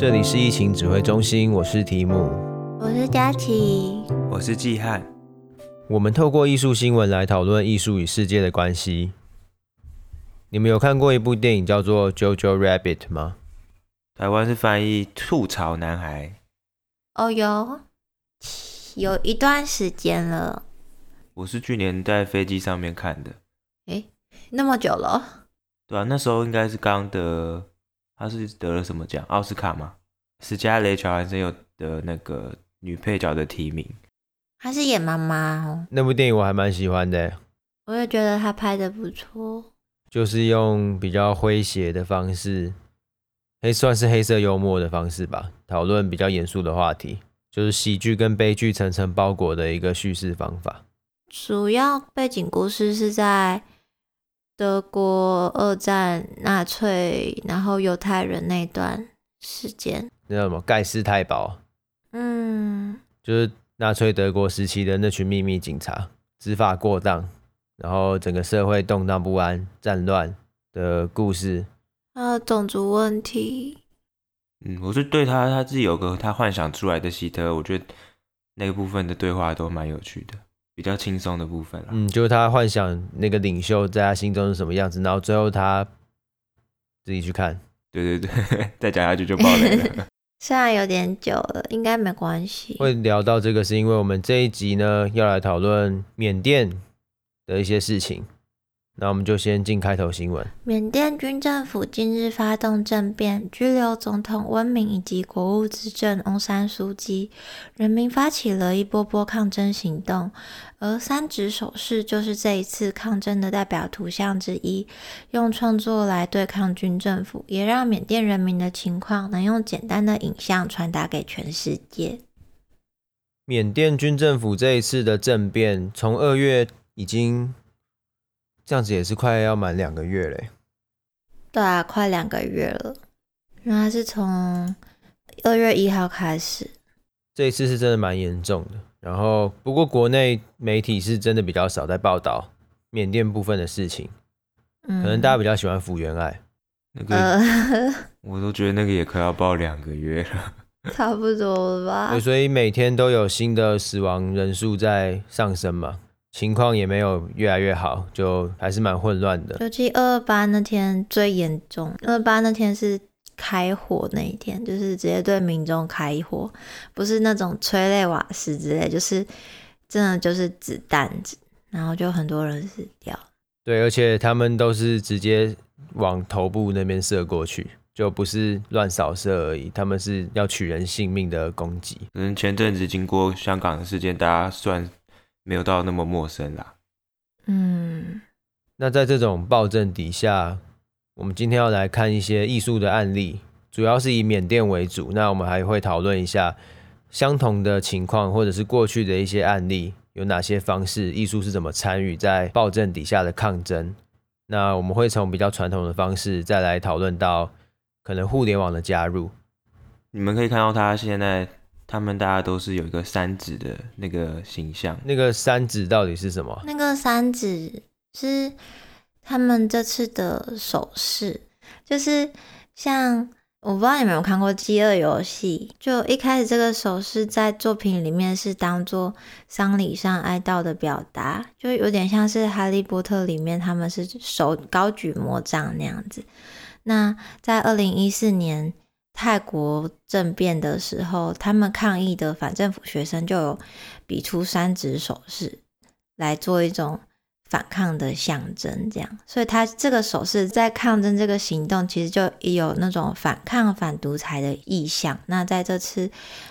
这里是疫情指挥中心，我是提姆，我是佳琪，我是季汉。我们透过艺术新闻来讨论艺术与世界的关系。你们有看过一部电影叫做《Jojo Rabbit》吗？台湾是翻译《吐槽男孩》。哦，有，有一段时间了。我是去年在飞机上面看的。诶，那么久了？对啊，那时候应该是刚得，他是得了什么奖？奥斯卡吗？史嘉蕾·乔韩森有得那个女配角的提名。她是演妈妈哦。那部电影我还蛮喜欢的。我也觉得她拍的不错。就是用比较诙谐的方式，可以算是黑色幽默的方式吧，讨论比较严肃的话题，就是喜剧跟悲剧层层包裹的一个叙事方法。主要背景故事是在德国二战纳粹，然后犹太人那段时间。那叫什么？盖世太保。嗯，就是纳粹德国时期的那群秘密警察，执法过当。然后整个社会动荡不安、战乱的故事，啊，种族问题。嗯，我是对他他自己有个他幻想出来的希特，我觉得那个部分的对话都蛮有趣的，比较轻松的部分。嗯，就是他幻想那个领袖在他心中是什么样子，然后最后他自己去看。对对对，再讲下去就爆雷了。虽然有点久了，应该没关系。会聊到这个，是因为我们这一集呢要来讨论缅甸的一些事情，那我们就先进开头新闻。缅甸军政府近日发动政变，拘留总统温敏以及国务资政翁山苏姬，人民发起了一波波抗争行动，而三指手势就是这一次抗争的代表图像之一，用创作来对抗军政府，也让缅甸人民的情况能用简单的影像传达给全世界。缅甸军政府这一次的政变，从二月。已经这样子也是快要满两个月嘞。对啊，快两个月了。原来是从二月一号开始。这一次是真的蛮严重的。然后，不过国内媒体是真的比较少在报道缅甸部分的事情。嗯，可能大家比较喜欢福原爱。那个，我都觉得那个也快要报两个月了。差不多了吧。所以每天都有新的死亡人数在上升嘛。情况也没有越来越好，就还是蛮混乱的。尤其二二八那天最严重，二二八那天是开火那一天，就是直接对民众开火，不是那种催泪瓦斯之类，就是真的就是子弹子，然后就很多人死掉。对，而且他们都是直接往头部那边射过去，就不是乱扫射而已，他们是要取人性命的攻击。嗯，前阵子经过香港的事件，大家算。没有到那么陌生啦。嗯，那在这种暴政底下，我们今天要来看一些艺术的案例，主要是以缅甸为主。那我们还会讨论一下相同的情况，或者是过去的一些案例，有哪些方式艺术是怎么参与在暴政底下的抗争。那我们会从比较传统的方式，再来讨论到可能互联网的加入。你们可以看到他现在。他们大家都是有一个三指的那个形象，那个三指到底是什么？那个三指是他们这次的手势，就是像我不知道你们有没有看过《饥饿游戏》，就一开始这个手势在作品里面是当做丧礼上哀悼的表达，就有点像是《哈利波特》里面他们是手高举魔杖那样子。那在二零一四年。泰国政变的时候，他们抗议的反政府学生就有比出三指手势来做一种反抗的象征，这样，所以他这个手势在抗争这个行动，其实就有那种反抗、反独裁的意向。那在这次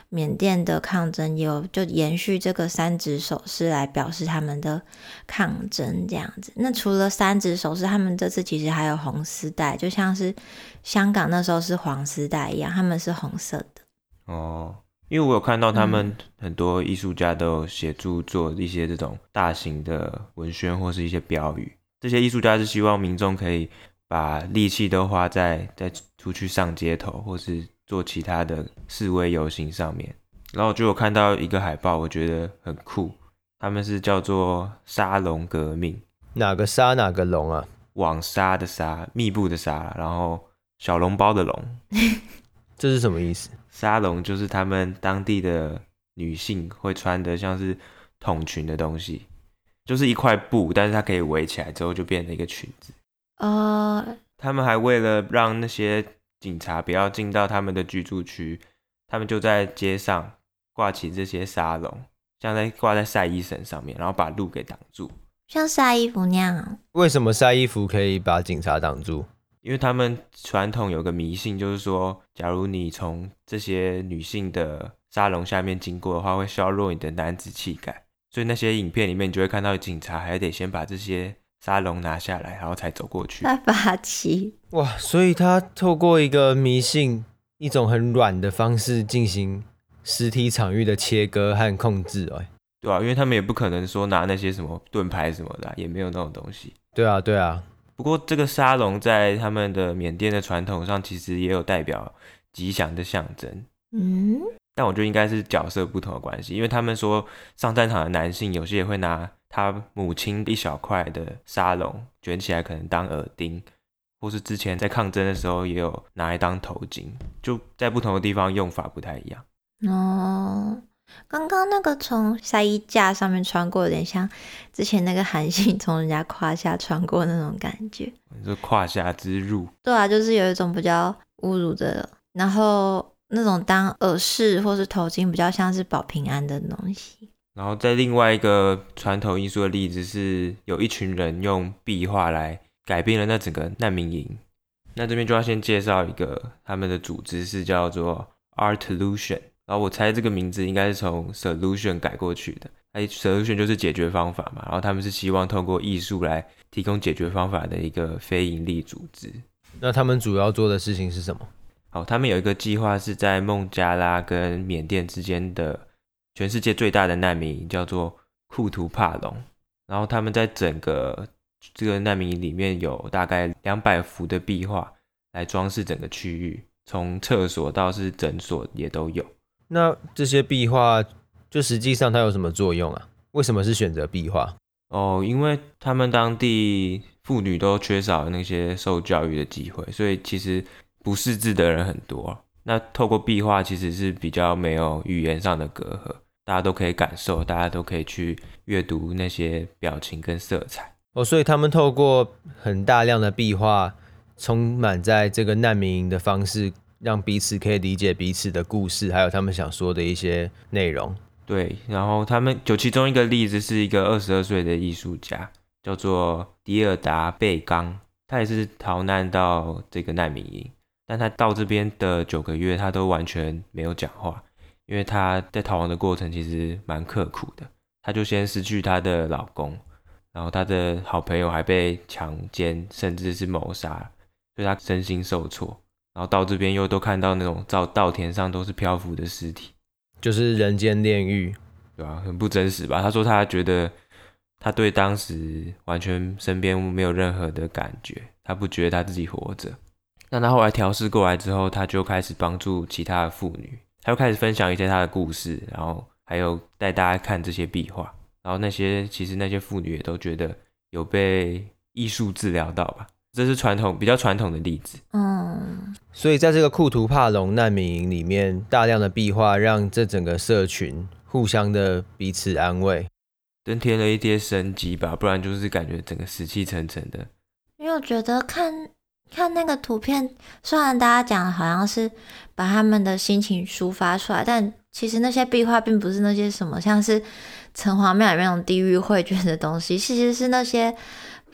缅甸的抗争，有就延续这个三指手势来表示他们的抗争，这样子。那除了三指手势，他们这次其实还有红丝带，就像是香港那时候是黄丝带一样，他们是红色的。哦。因为我有看到他们很多艺术家都有协助做一些这种大型的文宣或是一些标语，这些艺术家是希望民众可以把力气都花在在出去上街头或是做其他的示威游行上面。然后我就有看到一个海报，我觉得很酷，他们是叫做“沙龙革命”，哪个沙哪个龙啊？网纱的纱，密布的纱，然后小笼包的笼。这是什么意思？沙龙就是他们当地的女性会穿的，像是筒裙的东西，就是一块布，但是它可以围起来之后就变成一个裙子。哦、uh，他们还为了让那些警察不要进到他们的居住区，他们就在街上挂起这些沙龙，像在挂在晒衣绳上面，然后把路给挡住，像晒衣服那样。为什么晒衣服可以把警察挡住？因为他们传统有个迷信，就是说，假如你从这些女性的沙龙下面经过的话，会削弱你的男子气概。所以那些影片里面，你就会看到警察还得先把这些。沙龙拿下来，然后才走过去。那法器哇！所以他透过一个迷信，一种很软的方式进行实体场域的切割和控制，哎，对啊，因为他们也不可能说拿那些什么盾牌什么的，也没有那种东西。对啊，对啊。不过这个沙龙在他们的缅甸的传统上，其实也有代表吉祥的象征。嗯，但我觉得应该是角色不同的关系，因为他们说上战场的男性有些也会拿。他母亲一小块的沙龙卷起来，可能当耳钉，或是之前在抗争的时候也有拿来当头巾，就在不同的地方用法不太一样。哦，刚刚那个从晒衣架上面穿过，有点像之前那个韩信从人家胯下穿过那种感觉。你说胯下之辱？对啊，就是有一种比较侮辱的，然后那种当耳饰或是头巾，比较像是保平安的东西。然后在另外一个传统艺术的例子是，有一群人用壁画来改变了那整个难民营。那这边就要先介绍一个他们的组织是叫做 Artlution，然后我猜这个名字应该是从 Solution 改过去的。哎，Solution 就是解决方法嘛。然后他们是希望透过艺术来提供解决方法的一个非营利组织。那他们主要做的事情是什么？好，他们有一个计划是在孟加拉跟缅甸之间的。全世界最大的难民营叫做库图帕隆，然后他们在整个这个难民营里面有大概两百幅的壁画来装饰整个区域，从厕所到是诊所也都有。那这些壁画就实际上它有什么作用啊？为什么是选择壁画？哦，因为他们当地妇女都缺少那些受教育的机会，所以其实不识字的人很多。那透过壁画其实是比较没有语言上的隔阂。大家都可以感受，大家都可以去阅读那些表情跟色彩哦，所以他们透过很大量的壁画，充满在这个难民营的方式，让彼此可以理解彼此的故事，还有他们想说的一些内容。对，然后他们就其中一个例子是一个二十二岁的艺术家，叫做迪尔达贝冈，他也是逃难到这个难民营，但他到这边的九个月，他都完全没有讲话。因为她在逃亡的过程其实蛮刻苦的，她就先失去她的老公，然后她的好朋友还被强奸，甚至是谋杀，所以她身心受挫。然后到这边又都看到那种稻稻田上都是漂浮的尸体，就是人间炼狱，对吧？很不真实吧？他说他觉得他对当时完全身边没有任何的感觉，他不觉得他自己活着。那他后来调试过来之后，他就开始帮助其他的妇女。他又开始分享一些他的故事，然后还有带大家看这些壁画，然后那些其实那些妇女也都觉得有被艺术治疗到吧，这是传统比较传统的例子。嗯，所以在这个库图帕隆难民营里面，大量的壁画让这整个社群互相的彼此安慰，增添了一些生机吧，不然就是感觉整个死气沉沉的。因为我觉得看。看那个图片，虽然大家讲的好像是把他们的心情抒发出来，但其实那些壁画并不是那些什么像是城隍庙里面那种地狱绘卷的东西，其实是那些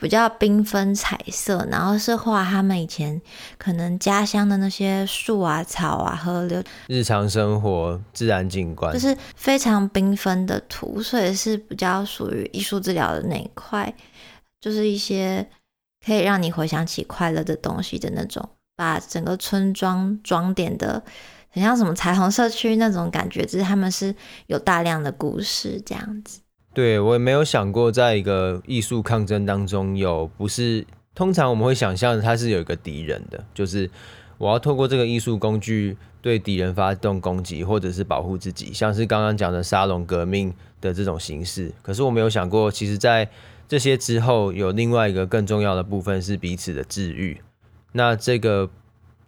比较缤纷彩色，然后是画他们以前可能家乡的那些树啊、草啊、河流、日常生活、自然景观，就是非常缤纷的图，所以是比较属于艺术治疗的那一块，就是一些。可以让你回想起快乐的东西的那种，把整个村庄装点的很像什么彩虹社区那种感觉，只是他们是有大量的故事这样子。对，我也没有想过，在一个艺术抗争当中有不是通常我们会想象它是有一个敌人的，就是我要透过这个艺术工具对敌人发动攻击，或者是保护自己，像是刚刚讲的沙龙革命的这种形式。可是我没有想过，其实，在这些之后，有另外一个更重要的部分是彼此的治愈。那这个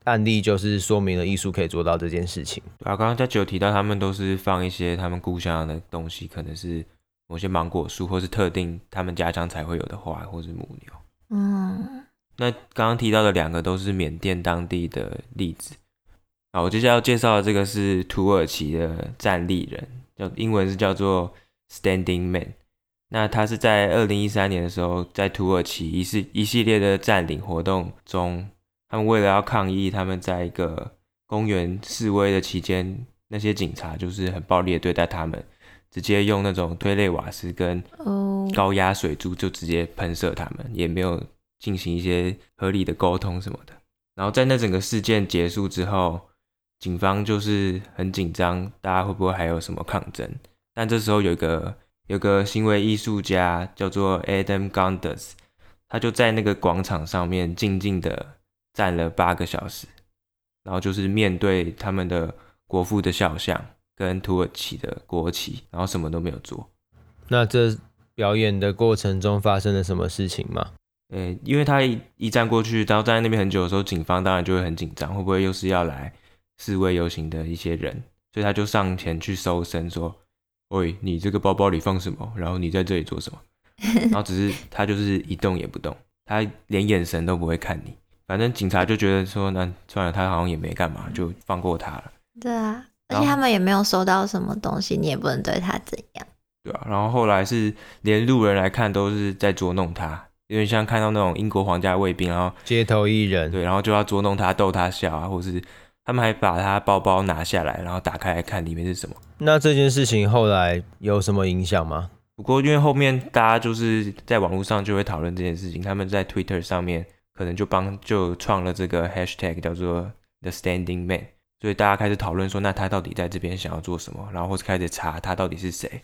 案例就是说明了艺术可以做到这件事情。啊，刚刚在九提到，他们都是放一些他们故乡的东西，可能是某些芒果树，或是特定他们家乡才会有的花，或是母牛。嗯，那刚刚提到的两个都是缅甸当地的例子。好，我接下来要介绍的这个是土耳其的站立人，叫英文是叫做 Standing Man。那他是在二零一三年的时候，在土耳其一系一系列的占领活动中，他们为了要抗议，他们在一个公园示威的期间，那些警察就是很暴力的对待他们，直接用那种推类瓦斯跟高压水柱就直接喷射他们，也没有进行一些合理的沟通什么的。然后在那整个事件结束之后，警方就是很紧张，大家会不会还有什么抗争？但这时候有一个有个行为艺术家叫做 Adam Gunders，他就在那个广场上面静静的站了八个小时，然后就是面对他们的国父的肖像跟土耳其的国旗，然后什么都没有做。那这表演的过程中发生了什么事情吗？呃，因为他一一站过去，然后站在那边很久的时候，警方当然就会很紧张，会不会又是要来示威游行的一些人？所以他就上前去搜身，说：“喂，你这个包包里放什么？然后你在这里做什么？”然后只是 他就是一动也不动，他连眼神都不会看你。反正警察就觉得说，那算了，他好像也没干嘛，就放过他了。对啊，而且他们也没有收到什么东西，你也不能对他怎样。对啊，然后后来是连路人来看都是在捉弄他。有点像看到那种英国皇家卫兵，然后街头艺人，对，然后就要捉弄他，逗他笑啊，或是他们还把他包包拿下来，然后打开来看里面是什么。那这件事情后来有什么影响吗？不过因为后面大家就是在网络上就会讨论这件事情，他们在 Twitter 上面可能就帮就创了这个 Hashtag 叫做 The Standing Man，所以大家开始讨论说，那他到底在这边想要做什么？然后或是开始查他到底是谁。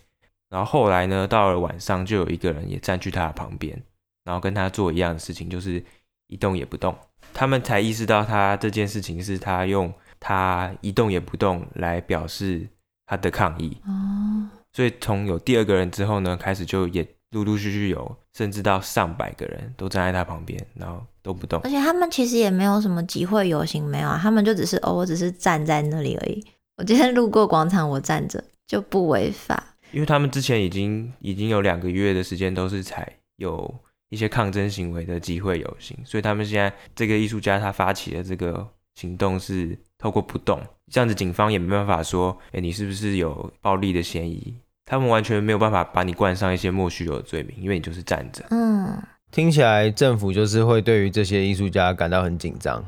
然后后来呢，到了晚上就有一个人也站去他的旁边。然后跟他做一样的事情，就是一动也不动。他们才意识到他这件事情是他用他一动也不动来表示他的抗议。哦。所以从有第二个人之后呢，开始就也陆陆续续有，甚至到上百个人都站在他旁边，然后都不动。而且他们其实也没有什么集会游行，没有啊，他们就只是哦，我只是站在那里而已。我今天路过广场，我站着就不违法。因为他们之前已经已经有两个月的时间都是采有。一些抗争行为的集会游行，所以他们现在这个艺术家他发起的这个行动是透过不动，这样子警方也没办法说，哎，你是不是有暴力的嫌疑？他们完全没有办法把你冠上一些莫须有的罪名，因为你就是站着。嗯，听起来政府就是会对于这些艺术家感到很紧张，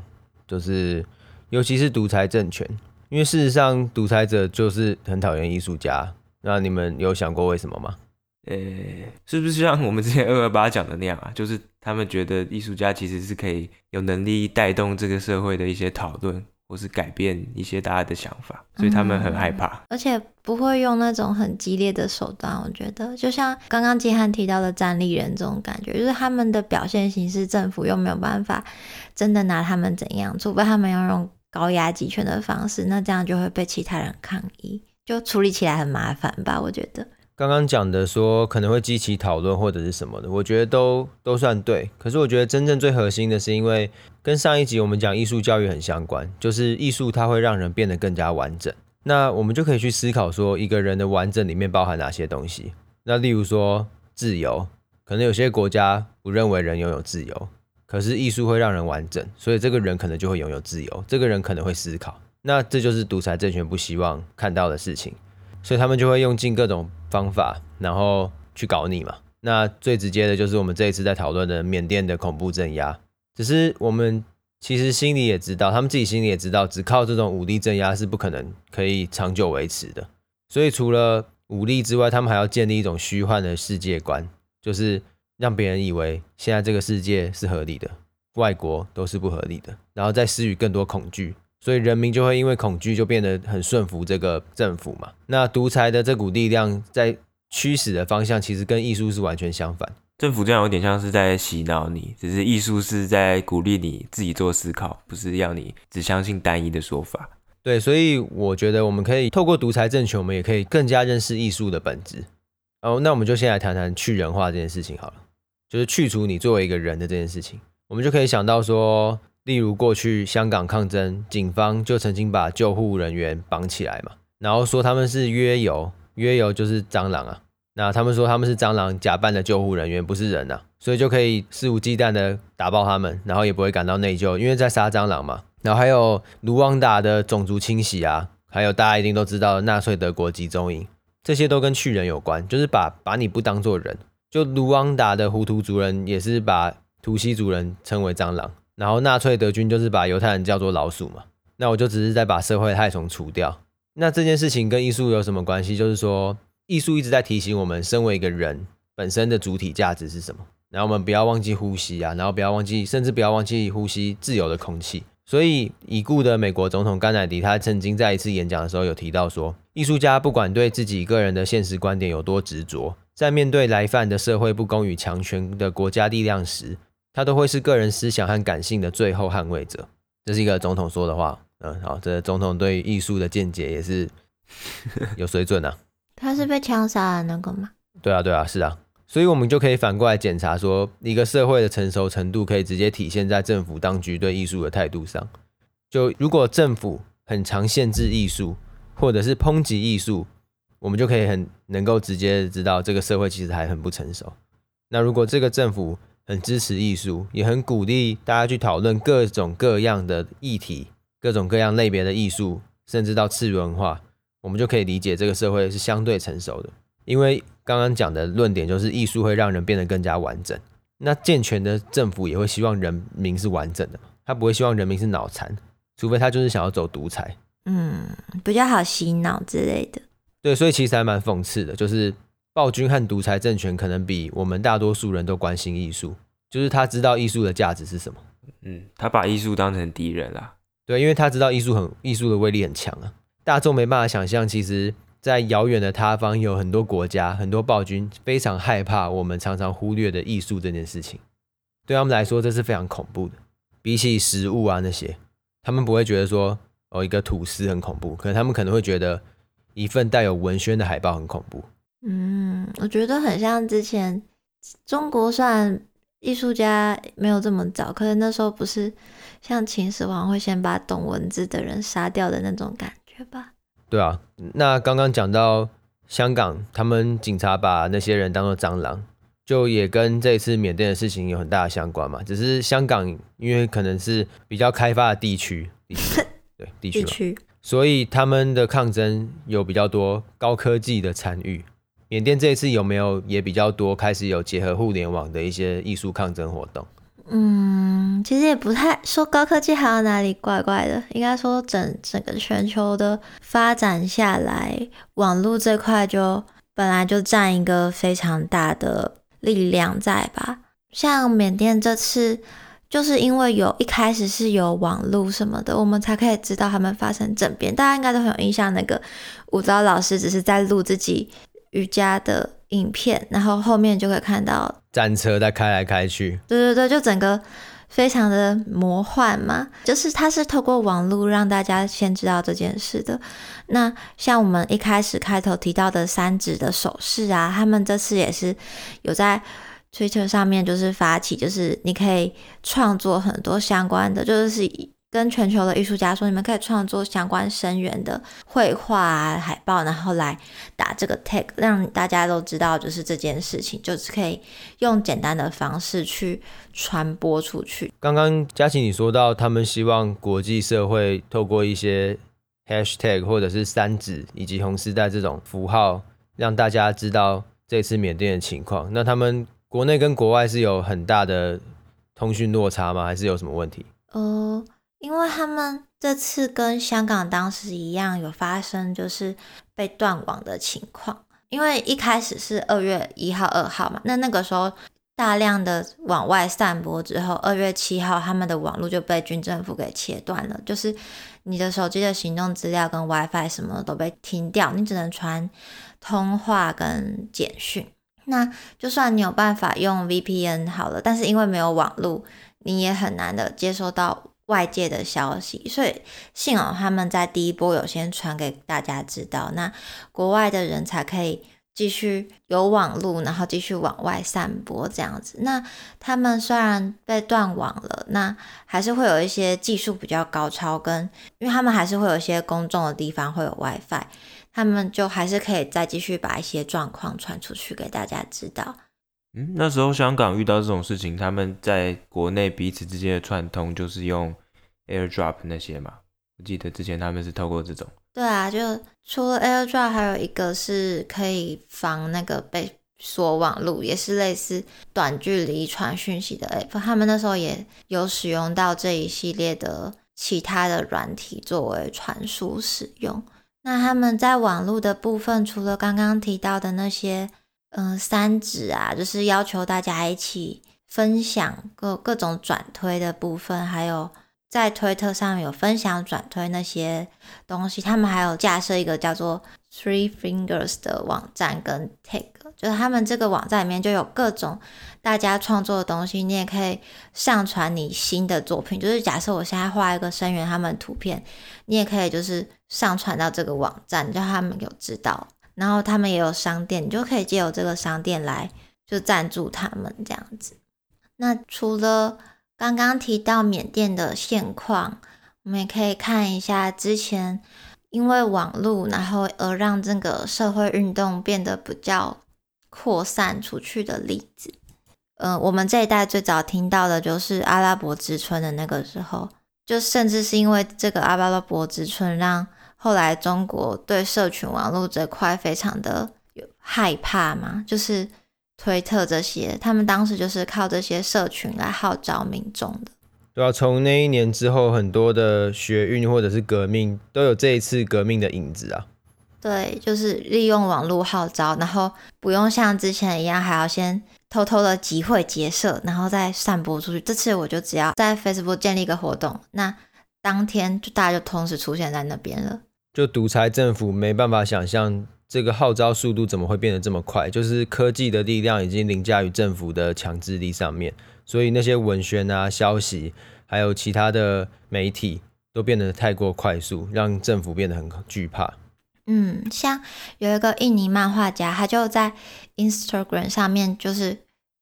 就是尤其是独裁政权，因为事实上独裁者就是很讨厌艺术家。那你们有想过为什么吗？呃，是不是像我们之前二二八讲的那样啊？就是他们觉得艺术家其实是可以有能力带动这个社会的一些讨论，或是改变一些大家的想法，所以他们很害怕，嗯，而且不会用那种很激烈的手段。我觉得，就像刚刚基汉提到的站立人这种感觉，就是他们的表现形式，政府又没有办法真的拿他们怎样，除非他们要用高压集权的方式，那这样就会被其他人抗议，就处理起来很麻烦吧？我觉得。刚刚讲的说可能会激起讨论或者是什么的，我觉得都都算对。可是我觉得真正最核心的是，因为跟上一集我们讲艺术教育很相关，就是艺术它会让人变得更加完整。那我们就可以去思考说，一个人的完整里面包含哪些东西？那例如说自由，可能有些国家不认为人拥有自由，可是艺术会让人完整，所以这个人可能就会拥有自由。这个人可能会思考，那这就是独裁政权不希望看到的事情。所以他们就会用尽各种方法，然后去搞你嘛。那最直接的就是我们这一次在讨论的缅甸的恐怖镇压。只是我们其实心里也知道，他们自己心里也知道，只靠这种武力镇压是不可能可以长久维持的。所以除了武力之外，他们还要建立一种虚幻的世界观，就是让别人以为现在这个世界是合理的，外国都是不合理的，然后再施予更多恐惧。所以人民就会因为恐惧就变得很顺服这个政府嘛。那独裁的这股力量在驱使的方向，其实跟艺术是完全相反。政府这样有点像是在洗脑你，只是艺术是在鼓励你自己做思考，不是要你只相信单一的说法。对，所以我觉得我们可以透过独裁政权，我们也可以更加认识艺术的本质。哦，那我们就先来谈谈去人化这件事情好了，就是去除你作为一个人的这件事情，我们就可以想到说。例如过去香港抗争，警方就曾经把救护人员绑起来嘛，然后说他们是约游，约游就是蟑螂啊。那他们说他们是蟑螂假扮的救护人员，不是人啊，所以就可以肆无忌惮的打爆他们，然后也不会感到内疚，因为在杀蟑螂嘛。然后还有卢旺达的种族清洗啊，还有大家一定都知道的纳粹德国集中营，这些都跟去人有关，就是把把你不当做人。就卢旺达的胡图族人也是把图西族人称为蟑螂，然后纳粹德军就是把犹太人叫做老鼠嘛。那我就只是在把社会害虫除掉。那这件事情跟艺术有什么关系？就是说。艺术一直在提醒我们，身为一个人本身的主体价值是什么。然后我们不要忘记呼吸啊，然后不要忘记，甚至不要忘记呼吸自由的空气。所以已故的美国总统甘乃迪，他曾经在一次演讲的时候有提到说，艺术家不管对自己个人的现实观点有多执着，在面对来犯的社会不公与强权的国家力量时，他都会是个人思想和感性的最后捍卫者。这是一个总统说的话。嗯，好，这、总统对艺术的见解也是 有水准啊。他是被枪杀的那个吗？对啊，对啊，是啊，所以我们就可以反过来检查说，一个社会的成熟程度可以直接体现在政府当局对艺术的态度上。就如果政府很常限制艺术，或者是抨击艺术，我们就可以很能够直接知道这个社会其实还很不成熟。那如果这个政府很支持艺术，也很鼓励大家去讨论各种各样的议题，各种各样类别的艺术，甚至到次文化。我们就可以理解这个社会是相对成熟的，因为刚刚讲的论点就是艺术会让人变得更加完整。那健全的政府也会希望人民是完整的，他不会希望人民是脑残，除非他就是想要走独裁，嗯，比较好洗脑之类的。对，所以其实还蛮讽刺的，就是暴君和独裁政权可能比我们大多数人都关心艺术，就是他知道艺术的价值是什么，嗯，他把艺术当成敌人啦。对，因为他知道艺术很艺术的威力很强啊。大众没办法想象，其实，在遥远的他方，有很多国家、很多暴君非常害怕我们常常忽略的艺术这件事情。对他们来说，这是非常恐怖的。比起食物啊那些，他们不会觉得说哦一个吐司很恐怖，可能他们可能会觉得一份带有文宣的海报很恐怖。嗯，我觉得很像之前中国算艺术家没有这么早，可是那时候不是像秦始皇会先把懂文字的人杀掉的那种感觉吧。对啊，那刚刚讲到香港，他们警察把那些人当做蟑螂，就也跟这次缅甸的事情有很大的相关嘛。只是香港因为可能是比较开发的地区，地区对地区，所以他们的抗争有比较多高科技的参与。缅甸这一次有没有也比较多开始有结合互联网的一些艺术抗争活动？嗯，其实也不太说高科技还有哪里怪怪的，应该说整整个全球的发展下来，网络这块就本来就占一个非常大的力量在吧。像缅甸这次，就是因为有一开始是有网络什么的，我们才可以知道他们发生政变。大家应该都很有印象，那个舞蹈老师只是在录自己瑜伽的影片，然后后面就会看到战车在开来开去。对对对，就整个非常的魔幻嘛。就是它是透过网络让大家先知道这件事的。那像我们一开始开头提到的三指的手势啊，他们这次也是有在 Twitter 上面就是发起，就是你可以创作很多相关的，就是以。跟全球的艺术家说，你们可以创作相关声源的绘画啊、海报，然后来打这个 tag，让大家都知道，就是这件事情，就是可以用简单的方式去传播出去。刚刚佳琪你说到，他们希望国际社会透过一些 hashtag 或者是三指以及红丝带这种符号，让大家知道这次缅甸的情况。那他们国内跟国外是有很大的通讯落差吗？还是有什么问题？呃。因为他们这次跟香港当时一样，有发生就是被断网的情况。因为一开始是二月一号、二号嘛，那那个时候大量的往外散播之后，二月七号他们的网络就被军政府给切断了，就是你的手机的行动资料跟 WiFi 什么都被停掉，你只能传通话跟简讯。那就算你有办法用 VPN 好了，但是因为没有网络，你也很难的接收到。外界的消息，所以幸好他们在第一波有先传给大家知道，那国外的人才可以继续有网路，然后继续往外散播这样子。那他们虽然被断网了，那还是会有一些技术比较高超，跟因为他们还是会有一些公众的地方会有 WiFi，他们就还是可以再继续把一些状况传出去给大家知道。嗯，那时候香港遇到这种事情，他们在国内彼此之间的串通就是用 AirDrop 那些嘛？我记得之前他们是透过这种。对啊，就除了 AirDrop，还有一个是可以防那个被锁网路，也是类似短距离传讯息的 App。他们那时候也有使用到这一系列的其他的软体作为传输使用。那他们在网路的部分，除了刚刚提到的那些，嗯、三指啊，就是要求大家一起分享各各种转推的部分，还有。在推特上有分享转推那些东西，他们还有架设一个叫做 Three Fingers 的网站跟 Tag，就是他们这个网站里面就有各种大家创作的东西，你也可以上传你新的作品。就是假设我现在画一个声源他们图片，你也可以就是上传到这个网站，就他们有知道。然后他们也有商店，你就可以借由这个商店来就赞助他们这样子。那除了刚刚提到缅甸的现况，我们也可以看一下之前因为网络，然后而让这个社会运动变得比较扩散出去的例子。呃，我们这一代最早听到的就是阿拉伯之春的那个时候，就甚至是因为这个阿拉伯之春，让后来中国对社群网络这块非常的有害怕嘛，就是。推特这些，他们当时就是靠这些社群来号召民众的。对啊，从那一年之后，很多的学运或者是革命都有这一次革命的影子啊。对，就是利用网络号召，然后不用像之前一样还要先偷偷的集会结社，然后再散播出去。这次我就只要在 Facebook 建立一个活动，那当天就大家就同时出现在那边了。就独裁政府没办法想象。这个号召速度怎么会变得这么快？就是科技的力量已经凌驾于政府的强制力上面，所以那些文宣啊、消息，还有其他的媒体都变得太过快速，让政府变得很惧怕。嗯，像有一个印尼漫画家，他就在 Instagram 上面就是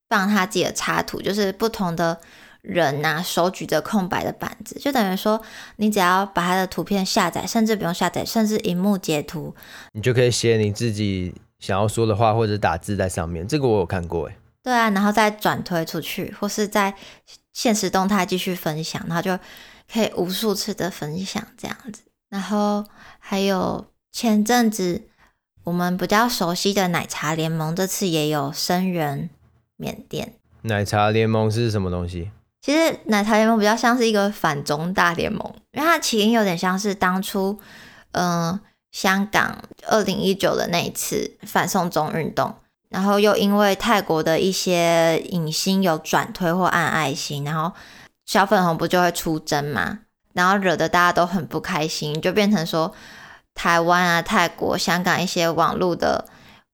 放他自己的插图，就是不同的。人呐、啊，手举着空白的板子，就等于说，你只要把他的图片下载，甚至不用下载，甚至荧幕截图，你就可以写你自己想要说的话，或者打字在上面。这个我有看过，哎。对啊，然后再转推出去，或是在现实动态继续分享，然后就可以无数次的分享这样子。然后还有前阵子我们比较熟悉的奶茶联盟，这次也有声援缅甸。奶茶联盟是什么东西？其实奶茶联盟比较像是一个反中大联盟，因为它起因有点像是当初，嗯、香港二零一九的那一次反送中运动，然后又因为泰国的一些影星有转推或按爱心，然后小粉红不就会出征嘛，然后惹得大家都很不开心，就变成说台湾啊、泰国、香港一些网络的。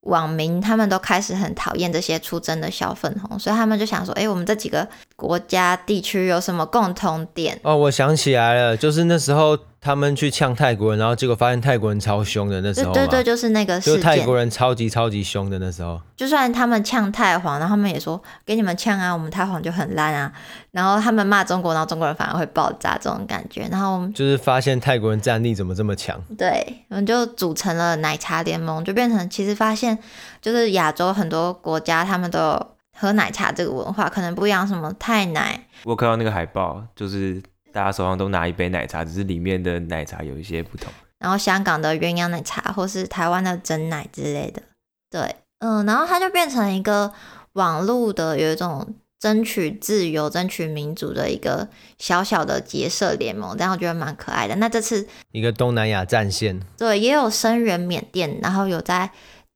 网民他们都开始很讨厌这些出征的小粉红，所以他们就想说：“哎，我们这几个国家地区有什么共同点？”哦，我想起来了，就是那时候。他们去呛泰国人，然后结果发现泰国人超凶的那时候，对对对，就是那个事件，就泰国人超级超级凶的那时候。就算他们呛泰皇，然后他们也说给你们呛啊，我们泰皇就很烂啊。然后他们骂中国，然后中国人反而会爆炸这种感觉。然后我们就是发现泰国人战力怎么这么强？对，我们就组成了奶茶联盟，就变成其实发现就是亚洲很多国家他们都有喝奶茶这个文化，可能不一样，什么泰奶。我看到那个海报就是。大家手上都拿一杯奶茶，只是里面的奶茶有一些不同。然后香港的鸳鸯奶茶，或是台湾的整奶之类的，对，嗯，然后它就变成一个网络的有一种争取自由、争取民主的一个小小的结社联盟，这样我觉得蛮可爱的。那这次一个东南亚战线，对，也有声援缅甸，然后有在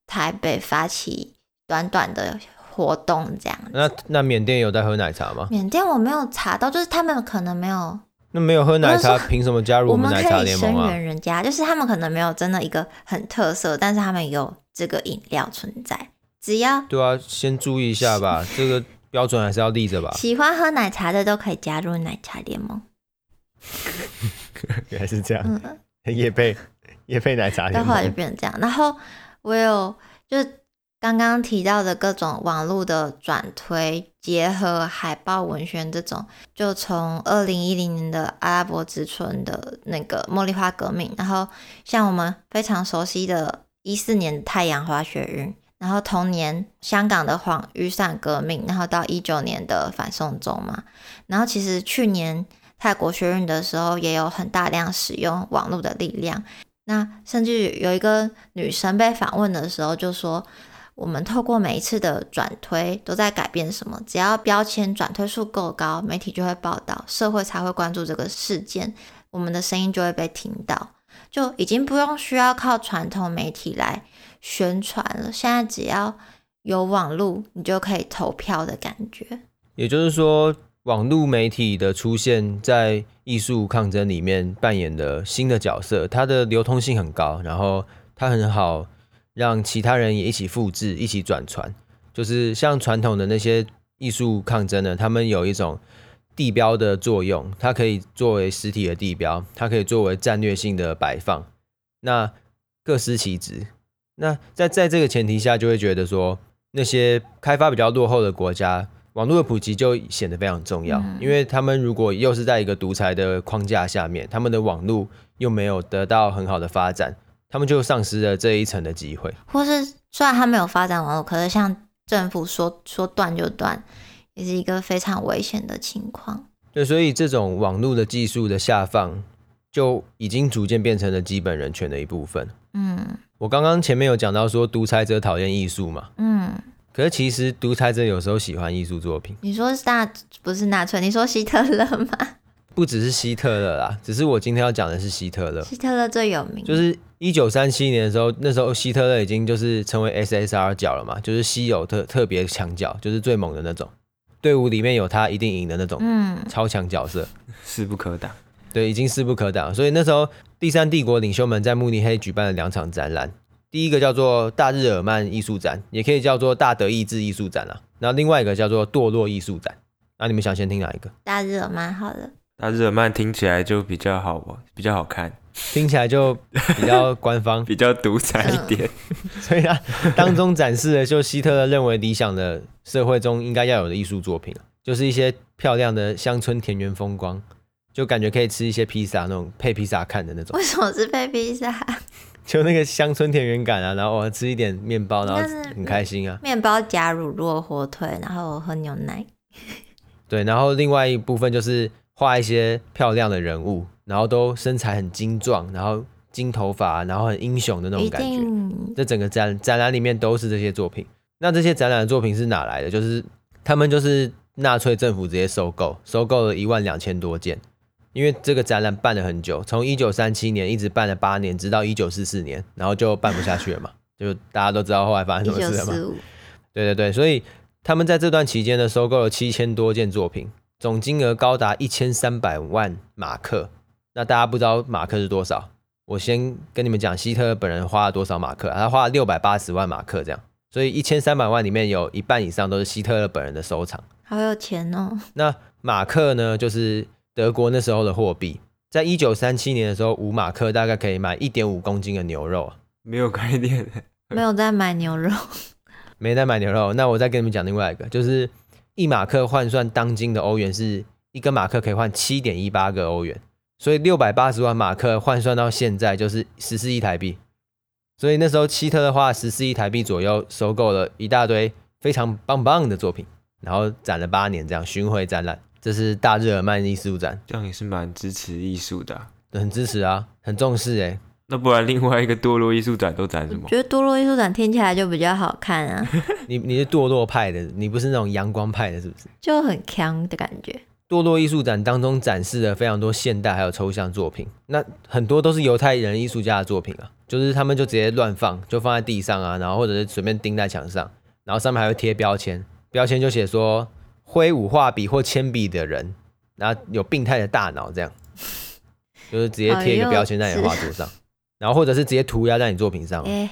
台北发起短短的活动，这样。那那缅甸有在喝奶茶吗？缅甸我没有查到，就是他们可能没有。那没有喝奶茶，凭什么加入我们奶茶联盟啊？我们可以声援人家，就是他们可能没有真的一个很特色，但是他们有这个饮料存在。只要对啊，先注意一下吧，这个标准还是要立着吧。喜欢喝奶茶的都可以加入奶茶联盟。原来是这样，嗯、也配也配奶茶联盟，到后来就变成这样。然后我有就是刚刚提到的各种网络的转推，结合海报文宣这种，就从二零一零年的阿拉伯之春的那个茉莉花革命，然后像我们非常熟悉的一四年太阳花学运，然后同年香港的黄雨伞革命，然后到一九年的反送中嘛，然后其实去年泰国学运的时候，也有很大量使用网络的力量。那甚至有一个女生被访问的时候就说：“我们透过每一次的转推都在改变什么？只要标签转推数够高，媒体就会报道，社会才会关注这个事件，我们的声音就会被听到，就已经不用需要靠传统媒体来宣传了。现在只要有网络，你就可以投票的感觉。也就是说。”网络媒体的出现在艺术抗争里面扮演的新的角色，它的流通性很高，然后它很好让其他人也一起复制、一起转传。就是像传统的那些艺术抗争呢，他们有一种地标的作用，它可以作为实体的地标，它可以作为战略性的摆放，那各司其职。那在在这个前提下，就会觉得说那些开发比较落后的国家。网络的普及就显得非常重要，因为他们如果又是在一个独裁的框架下面，他们的网络又没有得到很好的发展，他们就丧失了这一层的机会。或是虽然他没有发展网络，可是像政府说说断就断，也是一个非常危险的情况。对，所以这种网络的技术的下放，就已经逐渐变成了基本人权的一部分。嗯，我刚刚前面有讲到说独裁者讨厌艺术嘛，嗯。可是其实独裁者有时候喜欢艺术作品。你说是纳不是纳粹？你说希特勒吗？不只是希特勒啦，只是我今天要讲的是希特勒。希特勒最有名，就是一九三七年的时候，那时候希特勒已经就是成为 SSR 角了嘛，就是稀有特特别强角，就是最猛的那种，队伍里面有他一定赢的那种，嗯，超强角色，势不可挡。对，已经势不可挡。所以那时候第三帝国领袖们在慕尼黑举办了两场展览。第一个叫做大日耳曼艺术展，也可以叫做大德意志艺术展啊。然后另外一个叫做堕落艺术展。那你们想先听哪一个？大日耳曼好了。大日耳曼听起来就比较好，比较好看，听起来就比较官方，比较独裁一点。所以啊，当中展示的就希特勒认为理想的社会中应该要有的艺术作品，就是一些漂亮的乡村田园风光，就感觉可以吃一些披萨那种配披萨看的那种。为什么是配披萨？就那个乡村田园感啊，然后我吃一点面包，然后很开心啊。面包夹乳酪、火腿，然后我喝牛奶。对，然后另外一部分就是画一些漂亮的人物，然后都身材很精壮，然后金头发，然后很英雄的那种感觉。这整个展展览里面都是这些作品。那这些展览的作品是哪来的？就是他们就是纳粹政府直接收购，收购了一万两千多件。因为这个展览办了很久，从一九三七年一直办了八年，直到一九四四年，然后就办不下去了嘛，就大家都知道后来发生什么事了嘛。对对对，所以他们在这段期间呢，收购了七千多件作品，总金额高达一千三百万马克。那大家不知道马克是多少？我先跟你们讲，希特勒本人花了多少马克？他花了六百八十万马克，这样，所以一千三百万里面有一半以上都是希特勒本人的收藏。好有钱哦。那马克呢，就是。德国那时候的货币，在一九三七年的时候，五马克大概可以买一点五公斤的牛肉。没有概念，没有在买牛肉，没在买牛肉。那我再跟你们讲另外一个，就是一马克换算当今的欧元，是一个马克可以换七点一八个欧元，所以六百八十万马克换算到现在就是十四亿台币。所以那时候希特勒花了十四亿台币左右，收购了一大堆非常棒棒的作品，然后展了八年，这样巡回展览。这是大日耳曼艺术展，这样也是蛮支持艺术的、啊，很支持啊，很重视哎。那不然另外一个堕落艺术展都展什么？我觉得堕落艺术展听起来就比较好看啊。你你是堕落派的，你不是那种阳光派的，是不是？就很强的感觉。堕落艺术展当中展示了非常多现代还有抽象作品，那很多都是犹太人艺术家的作品啊，就是他们就直接乱放，就放在地上啊，然后或者是随便钉在墙上，然后上面还会贴标签，标签就写说。挥舞画笔或铅笔的人，然后有病态的大脑，这样就是直接贴一个标签在你的画作上，然后或者是直接涂鸦在你作品上。哎、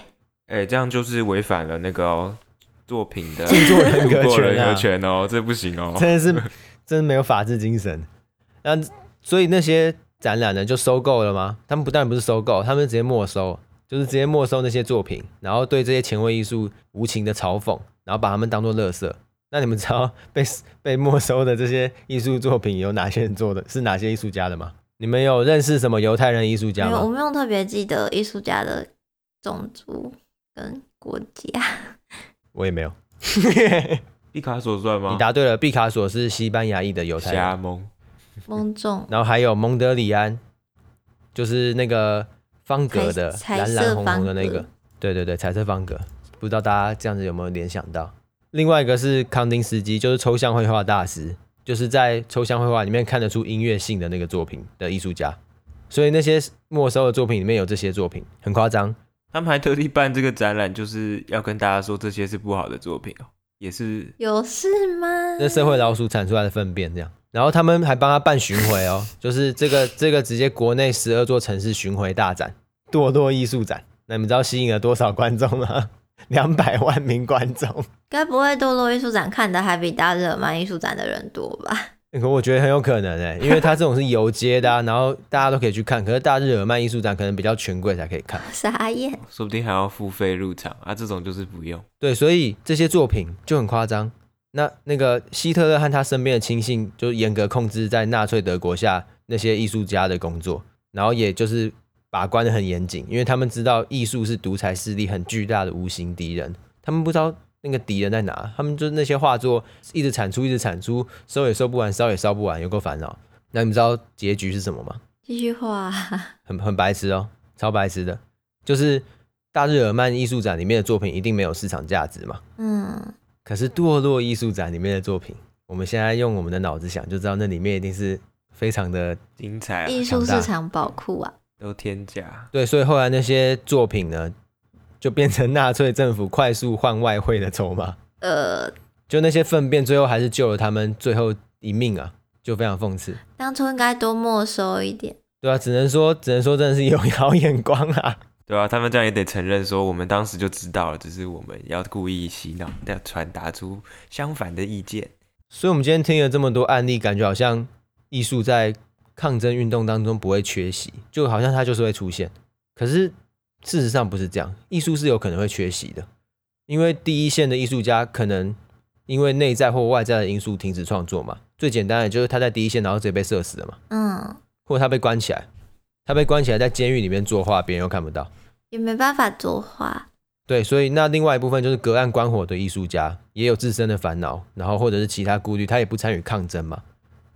欸，这样就是违反了那个、哦、作品的著作人格权，权哦，这不行哦，真的是 真的没有法治精神。那所以那些展览呢就收购了吗？他们不但不是收购，他们直接没收，就是直接没收那些作品，然后对这些前卫艺术无情的嘲讽，然后把他们当做垃圾。那你们知道 被被没收的这些艺术作品有哪些人做的？是哪些艺术家的吗？你们有认识什么犹太人艺术家吗？没有，我没有特别记得艺术家的种族跟国家。我也没有。毕卡索算吗？你答对了，毕卡索是西班牙裔的犹太人。瞎蒙蒙众。然后还有蒙德里安，就是那个方格的蓝蓝红红的那个。对对对，彩色方格。不知道大家这样子有没有联想到？另外一个是康丁斯基，就是抽象绘画大师，就是在抽象绘画里面看得出音乐性的那个作品的艺术家。所以那些没收的作品里面有这些作品，很夸张。他们还特地办这个展览，就是要跟大家说这些是不好的作品哦，也是有事吗？那社会老鼠产出来的粪便这样。然后他们还帮他办巡回哦，就是这个这个直接国内十二座城市巡回大展，堕落艺术展。那你们知道吸引了多少观众吗？两百万名观众，该不会堕落艺术展看的还比大日耳曼艺术展的人多吧？可我觉得很有可能哎，因为他这种是游街的，啊，然后大家都可以去看。可是大日耳曼艺术展可能比较权贵才可以看，傻眼，说不定还要付费入场啊。这种就是不用。对，所以这些作品就很夸张。那那个希特勒和他身边的亲信就严格控制在纳粹德国下那些艺术家的工作，然后也就是。把关的很严谨，因为他们知道艺术是独裁势力很巨大的无形敌人，他们不知道那个敌人在哪，他们就那些画作一直产出，一直产出，收也收不完，烧也烧不完，有够烦恼。那你们知道结局是什么吗？继续画，很很白痴哦，超白痴的，就是大日耳曼艺术展里面的作品一定没有市场价值嘛。嗯。可是堕落艺术展里面的作品，我们现在用我们的脑子想就知道，那里面一定是非常的精彩，艺术市场宝库啊。都天价，对，所以后来那些作品呢，就变成纳粹政府快速换外汇的筹码。呃，就那些粪便，最后还是救了他们最后一命啊，就非常讽刺。当初应该多没收一点。对啊，只能说，只能说，真的是有 好眼光啊。对啊，他们这样也得承认说，我们当时就知道了，只是我们要故意洗脑，要传达出相反的意见。所以，我们今天听了这么多案例，感觉好像艺术在。抗争运动当中不会缺席，就好像它就是会出现。可是事实上不是这样，艺术是有可能会缺席的，因为第一线的艺术家可能因为内在或外在的因素停止创作嘛。最简单的就是他在第一线，然后直接被射死了嘛。嗯，或者他被关起来，他被关起来在监狱里面作画，别人又看不到，也没办法作画。对，所以那另外一部分就是隔岸观火的艺术家，也有自身的烦恼，然后或者是其他顾虑，他也不参与抗争嘛。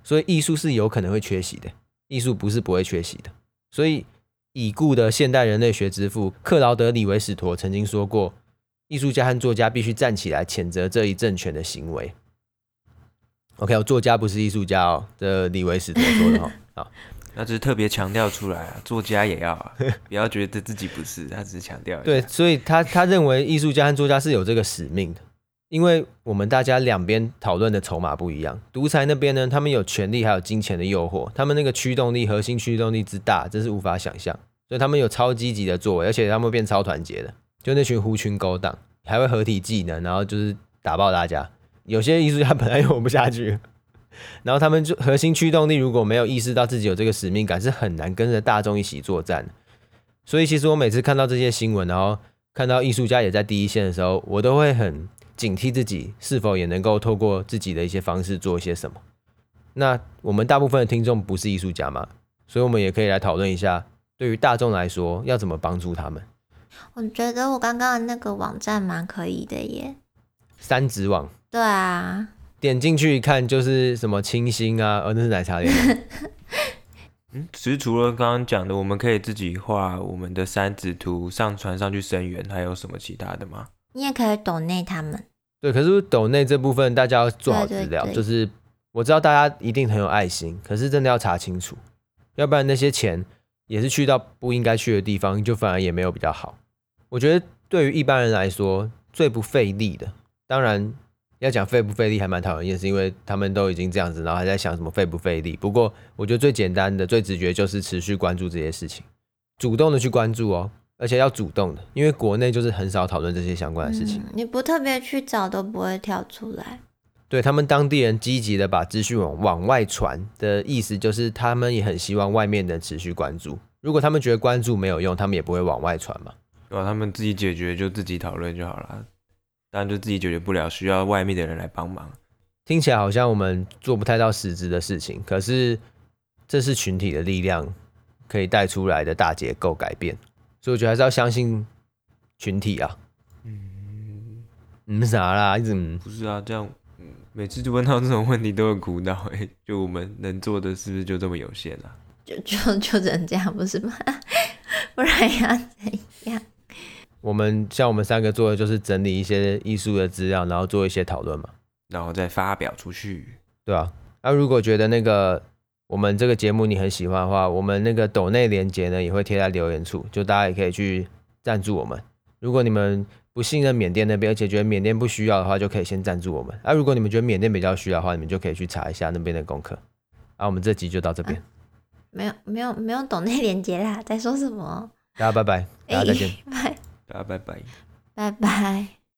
所以艺术是有可能会缺席的，艺术不是不会缺席的。所以已故的现代人类学之父克劳德·李维史陀曾经说过：“艺术家和作家必须站起来谴责这一政权的行为。”OK，我作家不是艺术家哦，这李维史陀说的哦。好，那只是特别强调出来啊，作家也要啊，不要觉得自己不是，他只是强调。对，所以他他认为艺术家和作家是有这个使命的。因为我们大家两边讨论的筹码不一样，独裁那边呢，他们有权力还有金钱的诱惑，他们那个驱动力、核心驱动力之大，真是无法想象。所以他们有超积极的作为，而且他们变超团结的，就那群狐群狗党还会合体技能，然后就是打爆大家。有些艺术家本来也活不下去，然后他们就核心驱动力如果没有意识到自己有这个使命感，是很难跟着大众一起作战。所以其实我每次看到这些新闻，然后看到艺术家也在第一线的时候，我都会很。警惕自己是否也能够透过自己的一些方式做一些什么。那我们大部分的听众不是艺术家嘛，所以我们也可以来讨论一下，对于大众来说要怎么帮助他们。我觉得我刚刚的那个网站蛮可以的耶，三指网。对啊，点进去一看就是什么清新啊，哦，那是奶茶店。嗯，其实除了刚刚讲的，我们可以自己画我们的三指图上传上去声援，还有什么其他的吗？你也可以抖内他们，对，可是抖内这部分大家要做好资料，对对对，就是我知道大家一定很有爱心，可是真的要查清楚，要不然那些钱也是去到不应该去的地方，就反而也没有比较好。我觉得对于一般人来说，最不费力的，当然要讲费不费力还蛮讨人厌，是因为他们都已经这样子，然后还在想什么费不费力。不过我觉得最简单的、最直觉就是持续关注这些事情，主动的去关注哦。而且要主动的，因为国内就是很少讨论这些相关的事情。嗯、你不特别去找都不会跳出来。对，他们当地人积极的把资讯往往外传的意思，就是他们也很希望外面的持续关注。如果他们觉得关注没有用，他们也不会往外传嘛。对吧？他们自己解决就自己讨论就好了，当然就自己解决不了，需要外面的人来帮忙。听起来好像我们做不太到实质的事情，可是这是群体的力量可以带出来的大结构改变，所以我觉得还是要相信群体啊。嗯，嗯啥啦？一直不是啊，这样。每次就问到这种问题都很苦恼，哎，就我们能做的是不是就这么有限啊？就就就只能这样，不是吗？不然要怎样？我们像我们三个做的就是整理一些艺术的资料，然后做一些讨论嘛，然后再发表出去，对啊。那如果觉得那个我们这个节目你很喜欢的话，我们那个抖内连接呢也会贴在留言处，就大家也可以去赞助我们。如果你们不信任缅甸那边，而且觉得缅甸不需要的话，就可以先赞助我们。啊，如果你们觉得缅甸比较需要的话，你们就可以去查一下那边的功课。啊，我们这集就到这边。啊，没有没有没有抖内连接啦，在说什么？大家拜拜，大家再见，拜，大家拜拜，拜拜。